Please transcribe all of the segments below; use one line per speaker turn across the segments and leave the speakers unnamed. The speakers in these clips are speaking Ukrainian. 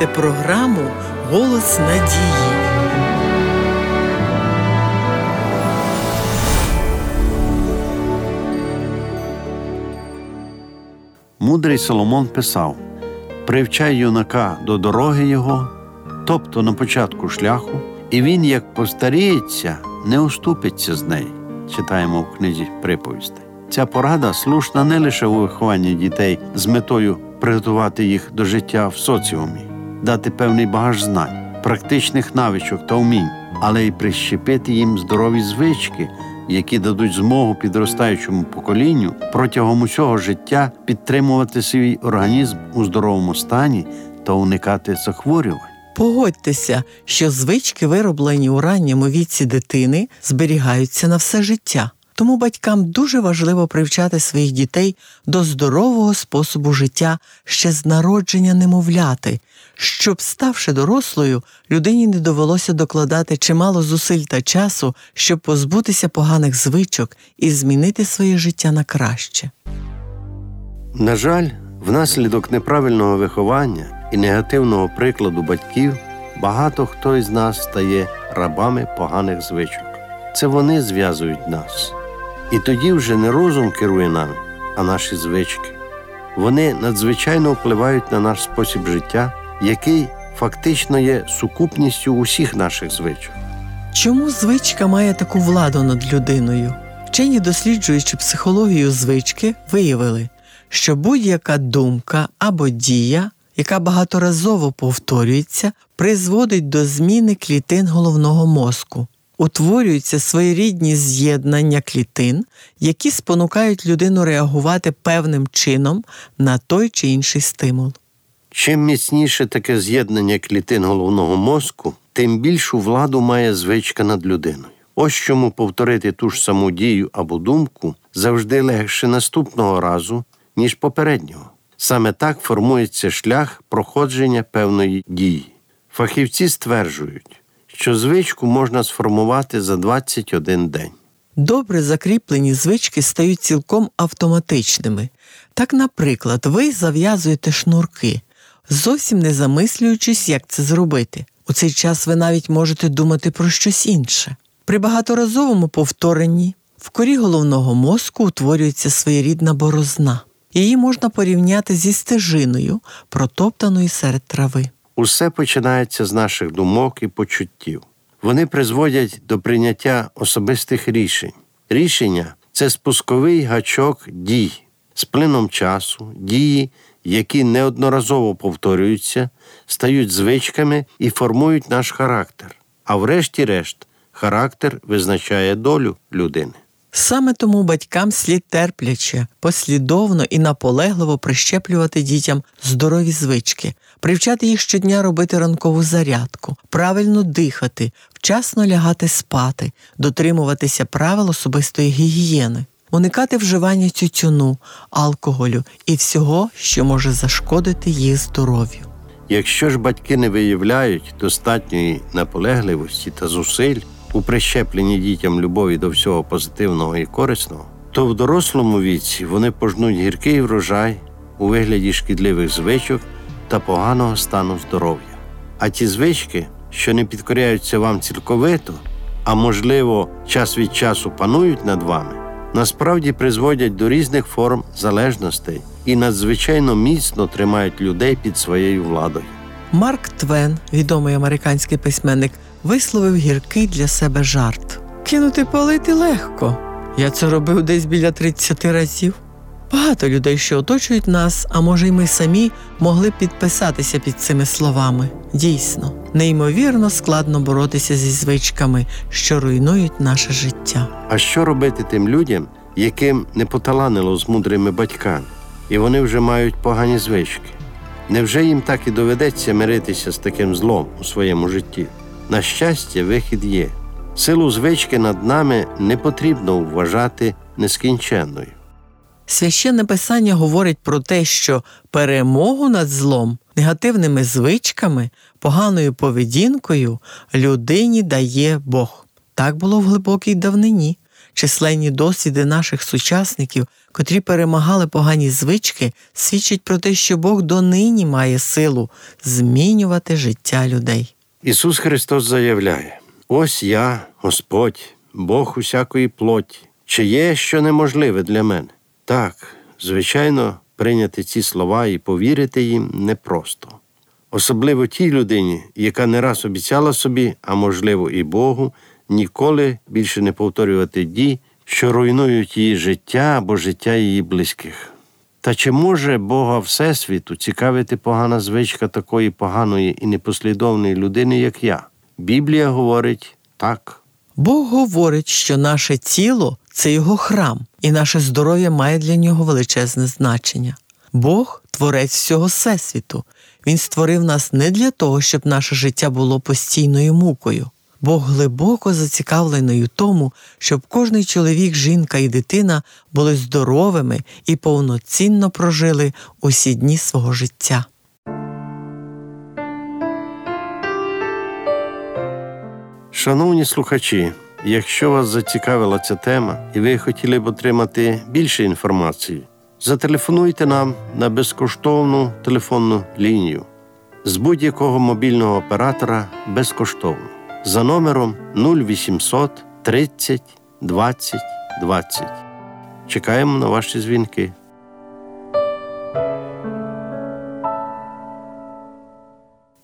слухаєте програму Голос надії.
Мудрий Соломон писав: Привчай юнака до дороги його, тобто на початку шляху, і він, як постаріється, не уступиться з неї. Читаємо в книзі приповістей. Ця порада слушна не лише у вихованні дітей з метою приготувати їх до життя в соціумі, дати певний багаж знань, практичних навичок та вмінь, але й прищепити їм здорові звички, які дадуть змогу підростаючому поколінню протягом усього життя підтримувати свій організм у здоровому стані та уникати захворювань.
Погодьтеся, що звички, вироблені у ранньому віці дитини, зберігаються на все життя. Тому батькам дуже важливо привчати своїх дітей до здорового способу життя ще з народження немовляти, щоб, ставши дорослою, людині не довелося докладати чимало зусиль та часу, щоб позбутися поганих звичок і змінити своє життя на краще.
На жаль, внаслідок неправильного виховання і негативного прикладу батьків багато хто із нас стає рабами поганих звичок. Це вони зв'язують нас. І тоді вже не розум керує нами, а наші звички. Вони надзвичайно впливають на наш спосіб життя, який фактично є сукупністю усіх наших звичок.
Чому звичка має таку владу над людиною? Вчені, досліджуючи психологію звички, виявили, що будь-яка думка або дія, яка багаторазово повторюється, призводить до зміни клітин головного мозку. Утворюються своєрідні з'єднання клітин, які спонукають людину реагувати певним чином на той чи інший стимул.
Чим міцніше таке з'єднання клітин головного мозку, тим більшу владу має звичка над людиною. Ось чому повторити ту ж саму дію або думку завжди легше наступного разу, ніж попереднього. Саме так формується шлях проходження певної дії. Фахівці стверджують, що звичку можна сформувати за 21 день.
Добре закріплені звички стають цілком автоматичними. Так, наприклад, ви зав'язуєте шнурки, зовсім не замислюючись, як це зробити. У цей час ви навіть можете думати про щось інше. При багаторазовому повторенні в корі головного мозку утворюється своєрідна борозна. Її можна порівняти зі стежиною, протоптаною серед трави.
Усе починається з наших думок і почуттів. Вони призводять до прийняття особистих рішень. Рішення це спусковий гачок дій з плином часу, дії, які неодноразово повторюються, стають звичками і формують наш характер. А врешті-решт, характер визначає долю людини.
Саме тому батькам слід терпляче, послідовно і наполегливо прищеплювати дітям здорові звички, привчати їх щодня робити ранкову зарядку, правильно дихати, вчасно лягати спати, дотримуватися правил особистої гігієни, уникати вживання тютюну, алкоголю і всього, що може зашкодити їх здоров'ю.
Якщо ж батьки не виявляють достатньої наполегливості та зусиль у прищепленні дітям любові до всього позитивного і корисного, то в дорослому віці вони пожнуть гіркий врожай у вигляді шкідливих звичок та поганого стану здоров'я. А ті звички, що не підкоряються вам цілковито, а можливо, час від часу панують над вами, насправді призводять до різних форм залежностей і надзвичайно міцно тримають людей під своєю владою.
Марк Твен, відомий американський письменник, висловив гіркий для себе жарт. Кинути палити легко. Я це робив десь біля 30 разів. Багато людей, що оточують нас, а може, й ми самі могли б підписатися під цими словами. Дійсно, неймовірно складно боротися зі звичками, що руйнують наше життя.
А що робити тим людям, яким не поталанило з мудрими батьками, і вони вже мають погані звички? Невже їм так і доведеться миритися з таким злом у своєму житті? На щастя, вихід є. Силу звички над нами не потрібно вважати нескінченною.
Священне писання говорить про те, що перемогу над злом, негативними звичками, поганою поведінкою людині дає Бог. Так було в глибокій давнині. Численні досвіди наших сучасників, котрі перемагали погані звички, свідчать про те, що Бог донині має силу змінювати життя людей.
Ісус Христос заявляє: ось я, Господь, Бог усякої плоті. Чи є що неможливе для мене? Так, звичайно, прийняти ці слова і повірити їм непросто. Особливо тій людині, яка не раз обіцяла собі, а можливо, і Богу, ніколи більше не повторювати дій, що руйнують її життя або життя її близьких. Та чи може Бога Всесвіту цікавити погана звичка такої поганої і непослідовної людини, як я? Біблія говорить так.
Бог говорить, що наше тіло це його храм, і наше здоров'я має для нього величезне значення. Бог творець всього всесвіту. Він створив нас не для того, щоб наше життя було постійною мукою. Бог глибоко зацікавлений у тому, щоб кожний чоловік, жінка і дитина були здоровими і повноцінно прожили усі дні свого життя.
Шановні слухачі, якщо вас зацікавила ця тема і ви хотіли б отримати більше інформації, зателефонуйте нам на безкоштовну телефонну лінію з будь-якого мобільного оператора безкоштовно за номером 0800 30 20 20. Чекаємо на ваші дзвінки.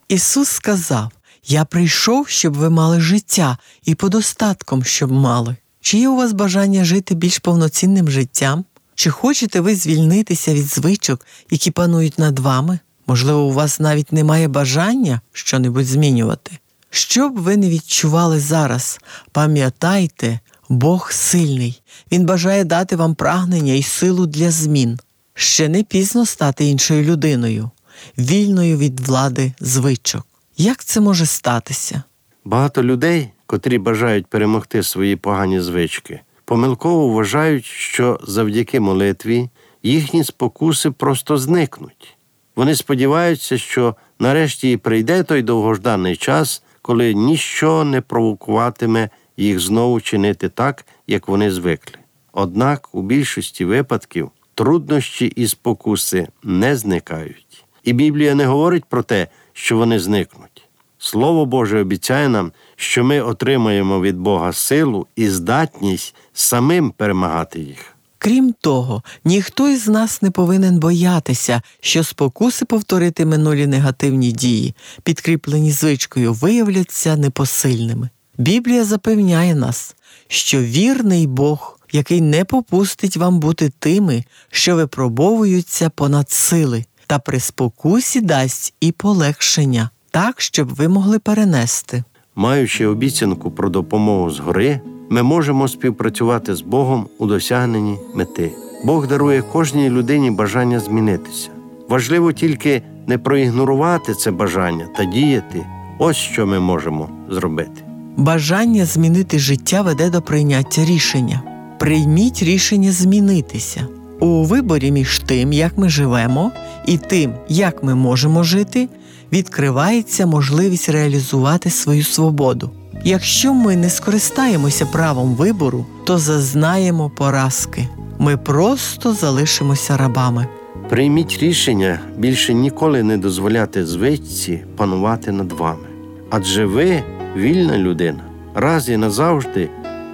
Ісус сказав: Я прийшов, щоб ви мали життя і подостатком, щоб мали. Чи є у вас бажання жити більш повноцінним життям? Чи хочете ви звільнитися від звичок, які панують над вами? Можливо, у вас навіть немає бажання щонебудь змінювати? Що б ви не відчували зараз, пам'ятайте, Бог сильний, Він бажає дати вам прагнення і силу для змін. Ще не пізно стати іншою людиною, вільною від влади звичок. Як це може статися?
Багато людей, котрі бажають перемогти свої погані звички, помилково вважають, що завдяки молитві їхні спокуси просто зникнуть. Вони сподіваються, що нарешті прийде той довгожданий час, коли ніщо не провокуватиме їх знову чинити так, як вони звикли. Однак у більшості випадків труднощі і спокуси не зникають. І Біблія не говорить про те, що вони зникнуть. Слово Боже обіцяє нам, що ми отримаємо від Бога силу і здатність самим перемагати їх.
Крім того, ніхто із нас не повинен боятися, що спокуси повторити минулі негативні дії, підкріплені звичкою, виявляться непосильними. Біблія запевняє нас, що вірний Бог, який не попустить вам бути тими, що випробовуються понад сили, та при спокусі дасть і полегшення, так, щоб ви могли перенести.
Маючи обіцянку про допомогу згори, ми можемо співпрацювати з Богом у досягненні мети. Бог дарує кожній людині бажання змінитися. Важливо тільки не проігнорувати це бажання та діяти. Ось що ми можемо зробити.
Бажання змінити життя веде до прийняття рішення. Прийміть рішення змінитися. У виборі між тим, як ми живемо, і тим, як ми можемо жити, відкривається можливість реалізувати свою свободу. Якщо ми не скористаємося правом вибору, то зазнаємо поразки. Ми просто залишимося рабами.
Прийміть рішення більше ніколи не дозволяти звичці панувати над вами. Адже ви вільна людина. Раз і назавжди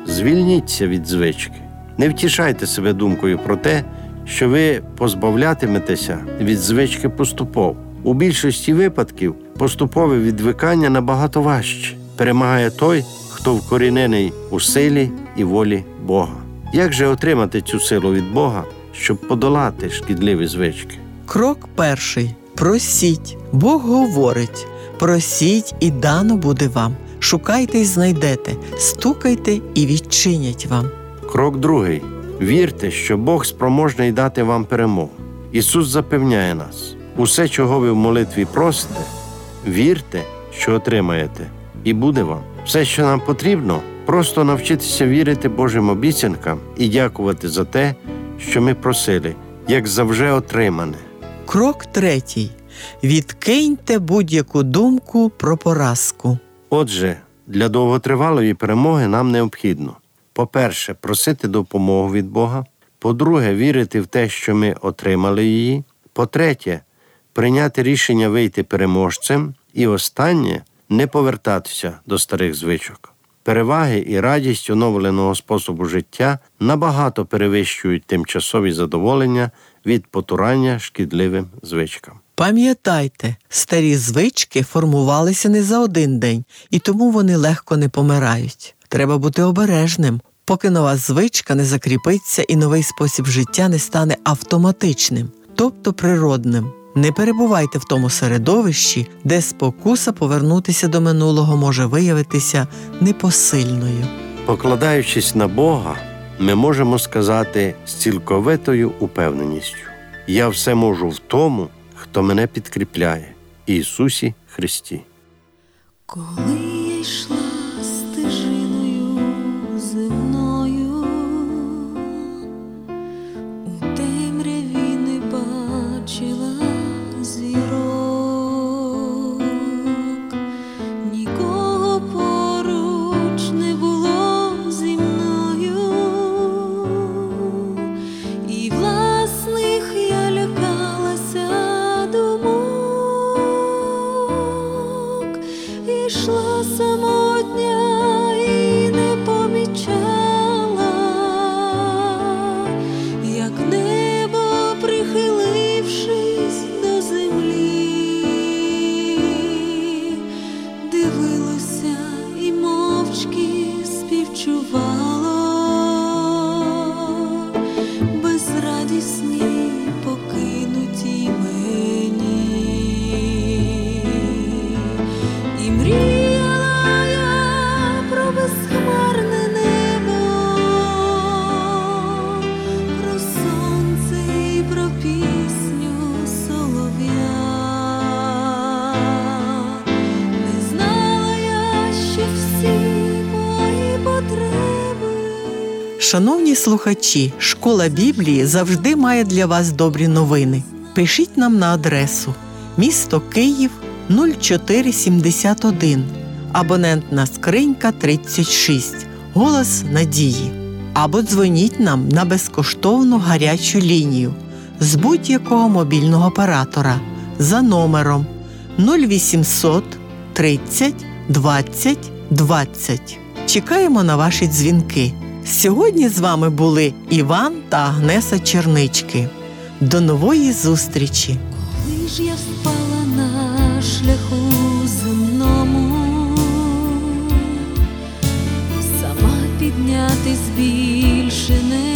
звільніться від звички. Не втішайте себе думкою про те, що ви позбавлятиметеся від звички поступово. У більшості випадків поступове відвикання набагато важче. Перемагає той, хто вкорінений у силі і волі Бога. Як же отримати цю силу від Бога, щоб подолати шкідливі звички?
Крок перший просіть. Бог говорить: просіть, і дано буде вам. Шукайте і знайдете, стукайте і відчинять вам.
Крок другий. Вірте, що Бог спроможний дати вам перемогу. Ісус запевняє нас: усе, чого ви в молитві просите, вірте, що отримаєте, і буде вам. Все, що нам потрібно, просто навчитися вірити Божим обіцянкам і дякувати за те, що ми просили, як завжди отримане.
Крок третій. Відкиньте будь-яку думку про поразку.
Отже, для довготривалої перемоги нам необхідно по-перше, просити допомогу від Бога. По-друге, вірити в те, що ми отримали її. По-третє, прийняти рішення вийти переможцем. І останнє не повертатися до старих звичок. Переваги і радість оновленого способу життя набагато перевищують тимчасові задоволення від потурання шкідливим звичкам.
Пам'ятайте, старі звички формувалися не за один день, і тому вони легко не помирають. Треба бути обережним, поки нова звичка не закріпиться і новий спосіб життя не стане автоматичним, тобто природним. Не перебувайте в тому середовищі, де спокуса повернутися до минулого може виявитися непосильною.
Покладаючись на Бога, ми можемо сказати з цілковитою упевненістю: я все можу в тому, хто мене підкріпляє, Ісусі Христі.
Коли я йшла
Шановні слухачі, школа Біблії завжди має для вас добрі новини. Пишіть нам на адресу місто Київ 0471, абонентна скринька 36, голос надії. Або дзвоніть нам на безкоштовну гарячу лінію з будь-якого мобільного оператора за номером 0800 30 20 20. Чекаємо на ваші дзвінки. Сьогодні з вами були Іван та Агнеса Чернички. До нової зустрічі!
Коли ж я впала на шляху земному, сама піднятись більше не.